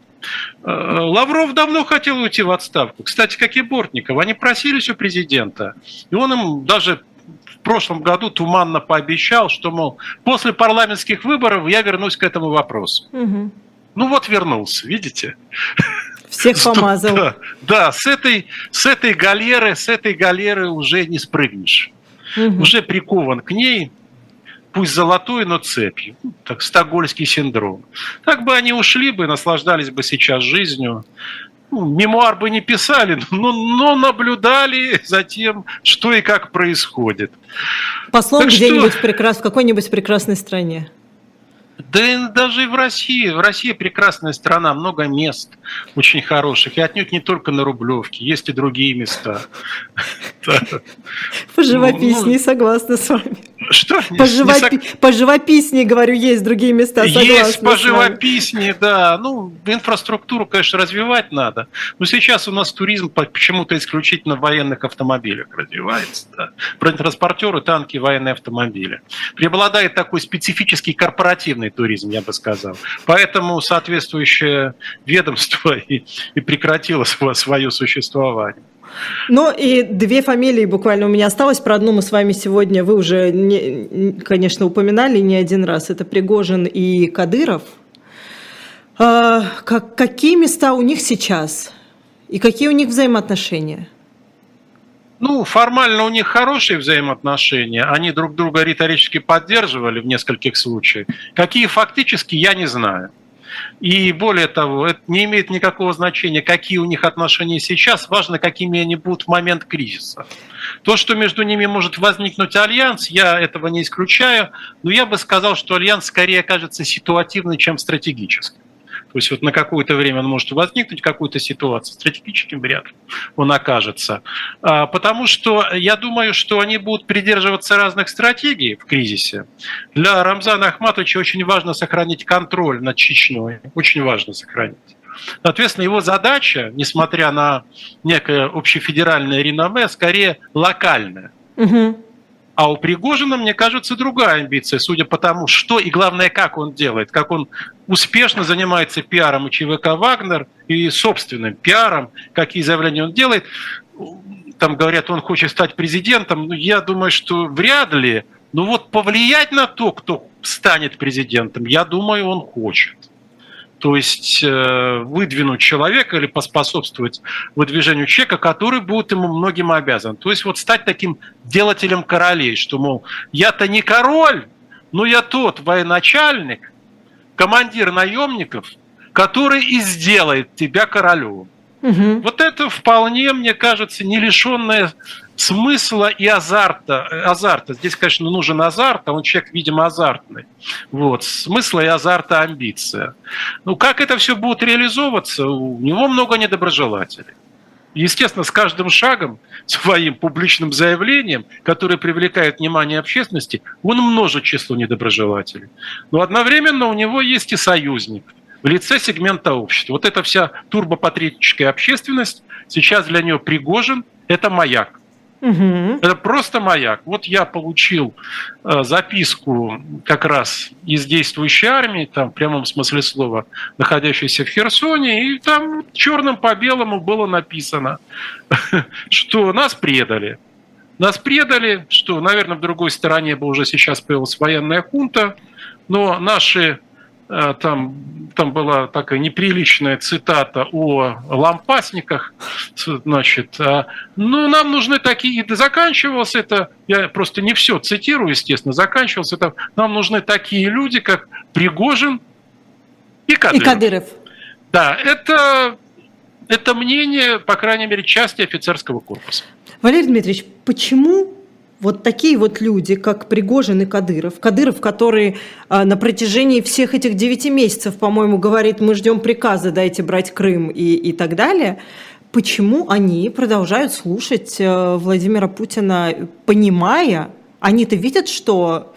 А, Лавров давно хотел уйти в отставку. Кстати, как и Бортников. Они просились у президента. И он им даже в прошлом году туманно пообещал, что, мол, после парламентских выборов я вернусь к этому вопросу. Угу. Ну вот вернулся, видите? [LAUGHS] Всех помазал. Да, да с, этой, с этой галеры, с этой галеры уже не спрыгнешь. Угу. Уже прикован к ней, пусть золотой, но цепью. Так, стокгольский синдром. Так бы они ушли бы, наслаждались бы сейчас жизнью. Ну, мемуар бы не писали, [LAUGHS] но, но наблюдали за тем, что и как происходит. Послом где-нибудь что... прекрас... в какой-нибудь прекрасной стране. Да и даже и в России. В России прекрасная страна, много мест очень хороших. И отнюдь не только на Рублевке, есть и другие места. [LAUGHS] Поживописнее, ну, согласна с вами. Что? Поживописнее, говорю, есть другие места, Есть поживописнее, да. Ну, инфраструктуру, конечно, развивать надо. Но сейчас у нас туризм почему-то исключительно в военных автомобилях развивается. Да. Бронетранспортеры, танки, военные автомобили. Преобладает такой специфический корпоративный туризм, я бы сказал. Поэтому соответствующее ведомство [LAUGHS] и, и прекратило свое существование. Ну и две фамилии буквально у меня осталось. Про одну мы с вами сегодня, вы уже, не, конечно, упоминали не один раз. Это Пригожин и Кадыров. А, как, какие места у них сейчас? И какие у них взаимоотношения? Ну, формально у них хорошие взаимоотношения. Они друг друга риторически поддерживали в нескольких случаях. Какие фактически, я не знаю. И более того, это не имеет никакого значения, какие у них отношения сейчас, важно, какими они будут в момент кризиса. То, что между ними может возникнуть альянс, я этого не исключаю, но я бы сказал, что альянс скорее окажется ситуативный, чем стратегический. То есть вот на какое-то время он может возникнуть, какую-то ситуацию, стратегическим вряд он окажется. А, потому что я думаю, что они будут придерживаться разных стратегий в кризисе. Для Рамзана Ахматовича очень важно сохранить контроль над Чечней. Очень важно сохранить. Соответственно, его задача, несмотря на некое общефедеральное реноме, скорее локальная. Угу. А у Пригожина, мне кажется, другая амбиция, судя по тому, что и главное, как он делает, как он успешно занимается пиаром и ЧВК «Вагнер», и собственным пиаром, какие заявления он делает. Там говорят, он хочет стать президентом. Я думаю, что вряд ли. Но вот повлиять на то, кто станет президентом, я думаю, он хочет то есть э, выдвинуть человека или поспособствовать выдвижению человека, который будет ему многим обязан. То есть вот стать таким делателем королей, что, мол, я-то не король, но я тот военачальник, командир наемников, который и сделает тебя королем. Угу. Вот это вполне, мне кажется, не лишенное смысла и азарта. азарта. Здесь, конечно, нужен азарт, а он человек, видимо, азартный. Вот. Смысла и азарта амбиция. Ну, как это все будет реализовываться? У него много недоброжелателей. Естественно, с каждым шагом, своим публичным заявлением, которое привлекает внимание общественности, он множит число недоброжелателей. Но одновременно у него есть и союзник в лице сегмента общества. Вот эта вся турбопатриотическая общественность сейчас для нее Пригожин – это маяк. Угу. Это просто маяк. Вот я получил э, записку как раз из действующей армии, там в прямом смысле слова, находящейся в Херсоне, и там черным по белому было написано, [LAUGHS] что нас предали. Нас предали, что, наверное, в другой стороне бы уже сейчас появилась военная хунта, но наши там, там была такая неприличная цитата о лампасниках, значит, а, ну, нам нужны такие, и заканчивалось это, я просто не все цитирую, естественно, заканчивалось это, нам нужны такие люди, как Пригожин и Кадыров. И Кадыров. Да, это Это мнение, по крайней мере, части офицерского корпуса. Валерий Дмитриевич, почему вот такие вот люди, как Пригожин и Кадыров, Кадыров, который а, на протяжении всех этих девяти месяцев, по-моему, говорит, мы ждем приказа, дайте брать Крым и, и так далее, почему они продолжают слушать э, Владимира Путина, понимая, они-то видят, что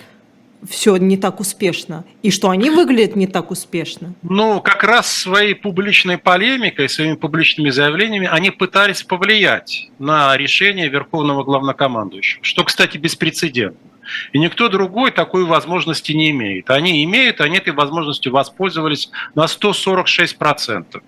все не так успешно, и что они выглядят не так успешно? Ну, как раз своей публичной полемикой, своими публичными заявлениями они пытались повлиять на решение Верховного Главнокомандующего, что, кстати, беспрецедентно. И никто другой такой возможности не имеет. Они имеют, они этой возможностью воспользовались на 146%.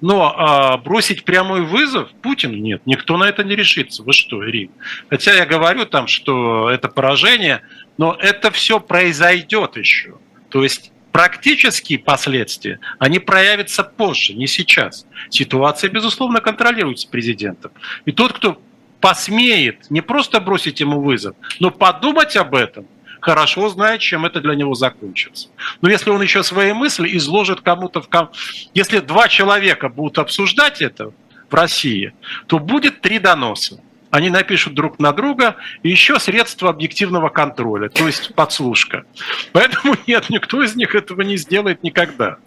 Но а, бросить прямой вызов Путину нет, никто на это не решится. Вы что, Ирина? Хотя я говорю там, что это поражение, но это все произойдет еще. То есть практические последствия, они проявятся позже, не сейчас. Ситуация, безусловно, контролируется президентом. И тот, кто посмеет не просто бросить ему вызов, но подумать об этом, хорошо знает, чем это для него закончится. Но если он еще свои мысли изложит кому-то в... Ком... Если два человека будут обсуждать это в России, то будет три доноса. Они напишут друг на друга и еще средства объективного контроля, то есть подслушка. Поэтому [LAUGHS] нет, никто из них этого не сделает никогда.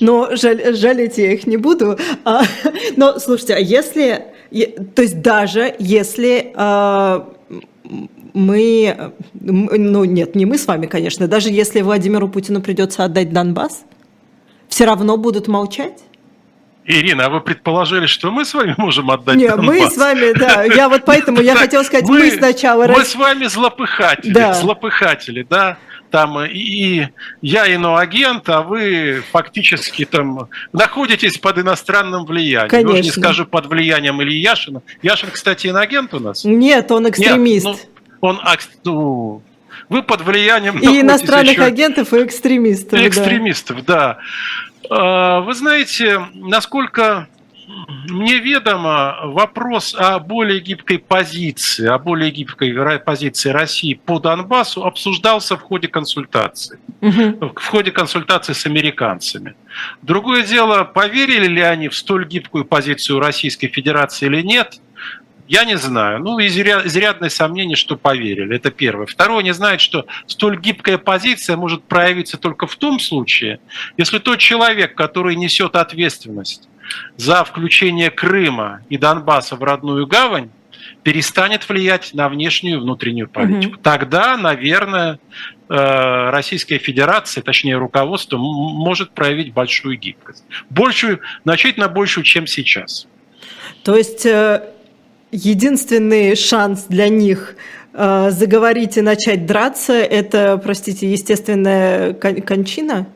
Но жаль, жалеть я их не буду. А, [LAUGHS] но слушайте, а если, то есть даже если а, мы, ну нет, не мы с вами, конечно, даже если Владимиру Путину придется отдать Донбасс, все равно будут молчать? Ирина, а вы предположили, что мы с вами можем отдать Нет, Донбасс? мы с вами, да. Я вот поэтому я хотела сказать, мы сначала... Мы с вами злопыхатели, злопыхатели, да там и я иноагент, а вы фактически там находитесь под иностранным влиянием. Конечно. Я уже не скажу под влиянием Ильи Яшина. Яшин, кстати, иноагент у нас? Нет, он экстремист. Нет, ну, он, ну, вы под влиянием... И иностранных еще... агентов, и экстремистов. И экстремистов, да. да. Вы знаете, насколько мне ведомо вопрос о более гибкой позиции, о более гибкой позиции России по Донбассу обсуждался в ходе консультаций, угу. в ходе консультаций с американцами. Другое дело, поверили ли они в столь гибкую позицию Российской Федерации или нет, я не знаю. Ну, изрядное сомнение, что поверили. Это первое. Второе, они знают, что столь гибкая позиция может проявиться только в том случае, если тот человек, который несет ответственность за включение Крыма и Донбасса в родную гавань, перестанет влиять на внешнюю и внутреннюю политику. Угу. Тогда, наверное, э, Российская Федерация, точнее руководство, может проявить большую гибкость. Большую, значительно большую, чем сейчас. То есть э, единственный шанс для них э, заговорить и начать драться, это, простите, естественная кончина?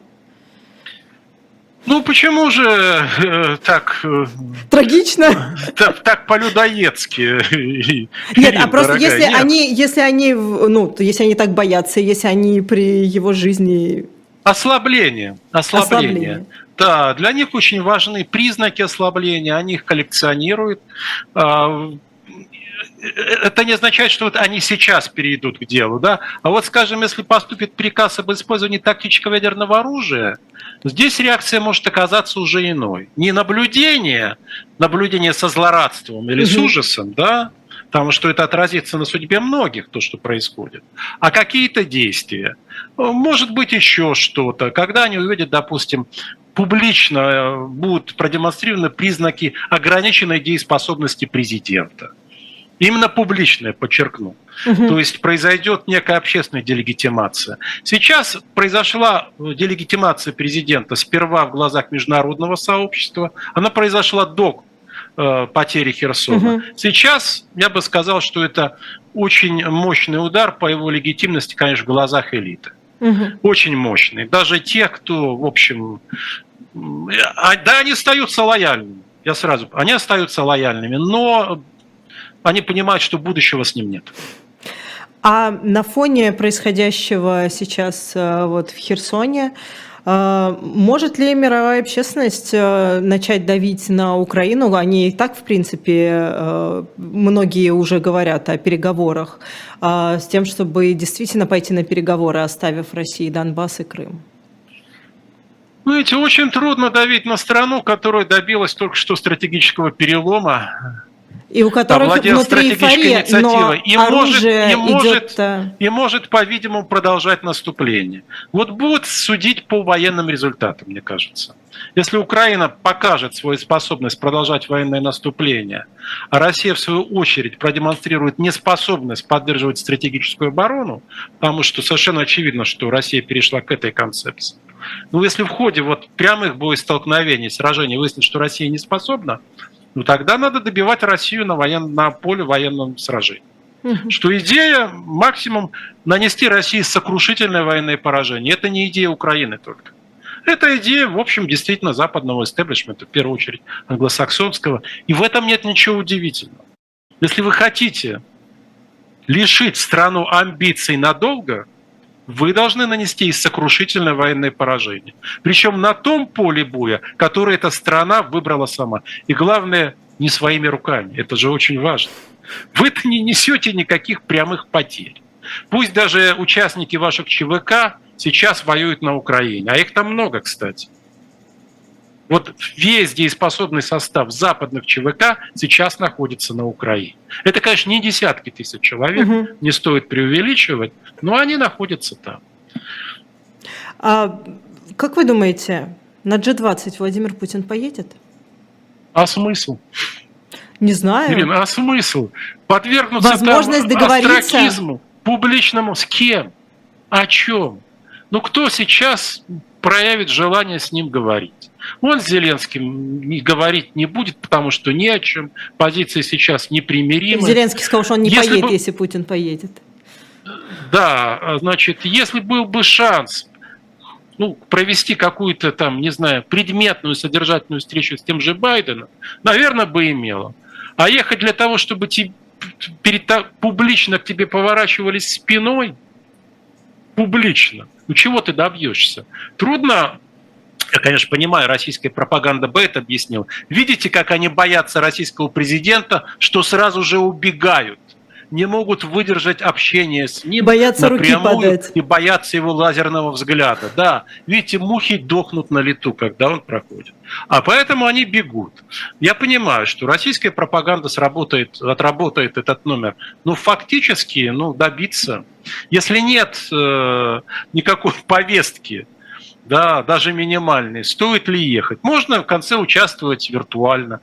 Ну почему же э, так э, трагично, так, так по-людоедски? Нет, а просто дорогая, если нет. они, если они, ну, если они так боятся, если они при его жизни ослабление, ослабление. ослабление. Да, для них очень важны признаки ослабления, они их коллекционируют. А, это не означает, что вот они сейчас перейдут к делу, да. А вот, скажем, если поступит приказ об использовании тактического ядерного оружия, здесь реакция может оказаться уже иной. Не наблюдение, наблюдение со злорадством или угу. с ужасом, да, потому что это отразится на судьбе многих, то, что происходит, а какие-то действия. Может быть, еще что-то. Когда они увидят, допустим, публично э, будут продемонстрированы признаки ограниченной дееспособности президента – Именно публичное, подчеркну. Угу. То есть произойдет некая общественная делегитимация. Сейчас произошла делегитимация президента сперва в глазах международного сообщества. Она произошла до э, потери Херсона. Угу. Сейчас я бы сказал, что это очень мощный удар по его легитимности, конечно, в глазах элиты. Угу. Очень мощный. Даже те, кто, в общем, а, да, они остаются лояльными. Я сразу, они остаются лояльными, но они понимают, что будущего с ним нет. А на фоне происходящего сейчас э, вот в Херсоне, э, может ли мировая общественность э, начать давить на Украину? Они и так, в принципе, многие уже говорят о переговорах с тем, чтобы действительно пойти на переговоры, оставив России Донбасс и Крым. Ну, видите, очень трудно давить на страну, которая добилась только что стратегического перелома, и у которых внутри эйфория, но и может, и, может, идет... и может, по-видимому, продолжать наступление. Вот будут судить по военным результатам, мне кажется. Если Украина покажет свою способность продолжать военное наступление, а Россия, в свою очередь, продемонстрирует неспособность поддерживать стратегическую оборону, потому что совершенно очевидно, что Россия перешла к этой концепции. Ну, если в ходе вот прямых боестолкновений, сражений выяснится, что Россия не способна, ну тогда надо добивать Россию на, воен... на поле военном сражении. Угу. Что идея максимум нанести России сокрушительное военное поражение. Это не идея Украины только. Это идея, в общем, действительно западного истеблишмента, в первую очередь англосаксонского. И в этом нет ничего удивительного. Если вы хотите лишить страну амбиций надолго, вы должны нанести сокрушительное военное поражение. Причем на том поле боя, которое эта страна выбрала сама. И главное, не своими руками. Это же очень важно. Вы-то не несете никаких прямых потерь. Пусть даже участники ваших ЧВК сейчас воюют на Украине, а их там много, кстати. Вот весь дееспособный состав западных ЧВК сейчас находится на Украине. Это, конечно, не десятки тысяч человек, угу. не стоит преувеличивать, но они находятся там. А, как вы думаете, на G20 Владимир Путин поедет? А смысл? Не знаю. Ирина, а смысл? Подвергнуться Возможность там договориться? публичному с кем? О чем? Ну, кто сейчас проявит желание с ним говорить? Он с Зеленским говорить не будет, потому что ни о чем. Позиция сейчас непримирима. Зеленский сказал, что он не если поедет, бы... если Путин поедет. Да, значит, если был бы шанс ну, провести какую-то там, не знаю, предметную, содержательную встречу с тем же Байденом, наверное, бы имело. А ехать для того, чтобы тебе, перед, публично к тебе поворачивались спиной, публично, ну чего ты добьешься? Трудно я, конечно, понимаю, российская пропаганда бы это объяснила. Видите, как они боятся российского президента, что сразу же убегают не могут выдержать общение с ним боятся руки подать. и боятся его лазерного взгляда. Да, видите, мухи дохнут на лету, когда он проходит. А поэтому они бегут. Я понимаю, что российская пропаганда сработает, отработает этот номер, но фактически ну, добиться, если нет э, никакой [LAUGHS] повестки, да, даже минимальной, стоит ли ехать. Можно в конце участвовать виртуально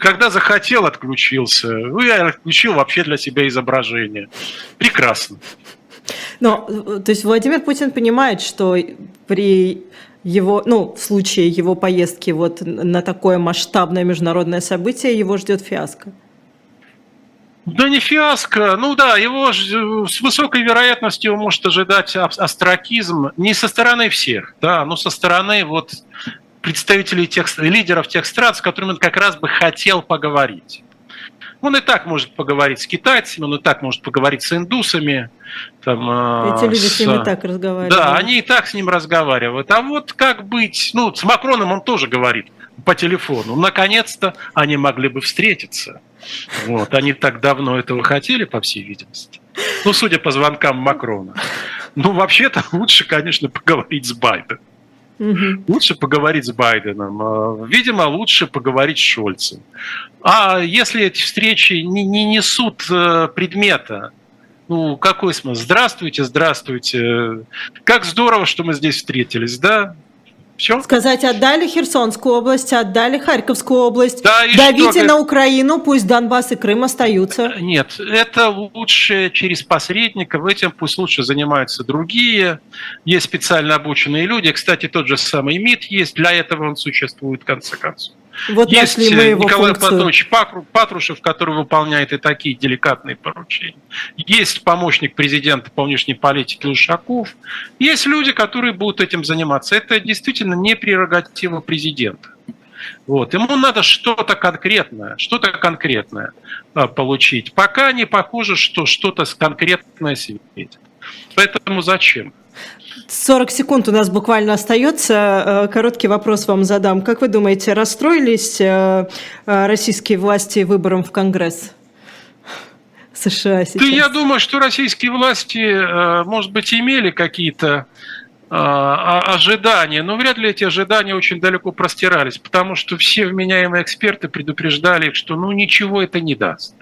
когда захотел, отключился. Ну, я отключил вообще для себя изображение. Прекрасно. Но, то есть Владимир Путин понимает, что при его, ну, в случае его поездки вот на такое масштабное международное событие его ждет фиаско. Да не фиаско, ну да, его с высокой вероятностью может ожидать астракизм не со стороны всех, да, но со стороны вот представителей тех, лидеров тех стран, с которыми он как раз бы хотел поговорить. Он и так может поговорить с китайцами, он и так может поговорить с индусами. Там, а, Эти люди с, с ним и так разговаривают. Да, они и так с ним разговаривают. А вот как быть? Ну, с Макроном он тоже говорит по телефону. Наконец-то они могли бы встретиться. Вот. Они так давно этого хотели, по всей видимости. Ну, судя по звонкам Макрона. Ну, вообще-то лучше, конечно, поговорить с Байденом. Угу. Лучше поговорить с Байденом. А, видимо, лучше поговорить с Шольцем. А если эти встречи не, не несут э, предмета, ну, какой смысл? Здравствуйте, здравствуйте. Как здорово, что мы здесь встретились, да? Все? Сказать, отдали Херсонскую область, отдали Харьковскую область. Да, Давите на Украину, пусть Донбасс и Крым остаются. Нет, это лучше через посредников, этим пусть лучше занимаются другие. Есть специально обученные люди. Кстати, тот же самый МИД есть, для этого он существует в конце концов. Вот Есть нашли мы его Николай функцию. Павлович Патрушев, который выполняет и такие деликатные поручения. Есть помощник президента по внешней политике Ушаков. Есть люди, которые будут этим заниматься. Это действительно не прерогатива президента. Вот. Ему надо что-то конкретное, что-то конкретное а, получить. Пока не похоже, что что-то конкретное светит. Поэтому зачем? 40 секунд у нас буквально остается. Э, короткий вопрос вам задам. Как вы думаете, расстроились э, э, российские власти выбором в Конгресс? США сейчас. Да я думаю, что российские власти, может быть, имели какие-то ожидания, но вряд ли эти ожидания очень далеко простирались, потому что все вменяемые эксперты предупреждали, что ну ничего это не даст.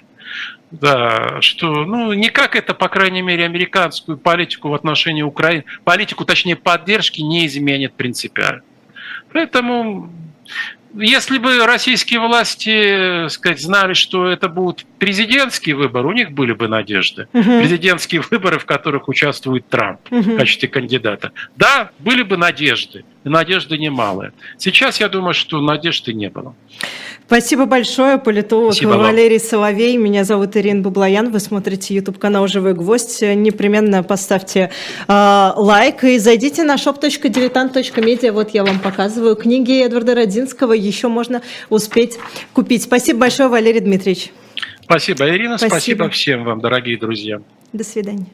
Да, что, ну, никак это, по крайней мере, американскую политику в отношении Украины, политику, точнее, поддержки не изменит принципиально. Поэтому если бы российские власти э, сказать, знали, что это будут президентские выборы, у них были бы надежды. Угу. Президентские выборы, в которых участвует Трамп угу. в качестве кандидата. Да, были бы надежды, надежды немалые. Сейчас я думаю, что надежды не было. Спасибо большое, политолог Спасибо Валерий Соловей. Меня зовут Ирина Бублаян. Вы смотрите YouTube канал «Живой гвоздь». Непременно поставьте э, лайк и зайдите на shop.diletant.media. Вот я вам показываю книги Эдварда Родинского. Еще можно успеть купить. Спасибо большое, Валерий Дмитриевич. Спасибо, Ирина. Спасибо, Спасибо всем вам, дорогие друзья. До свидания.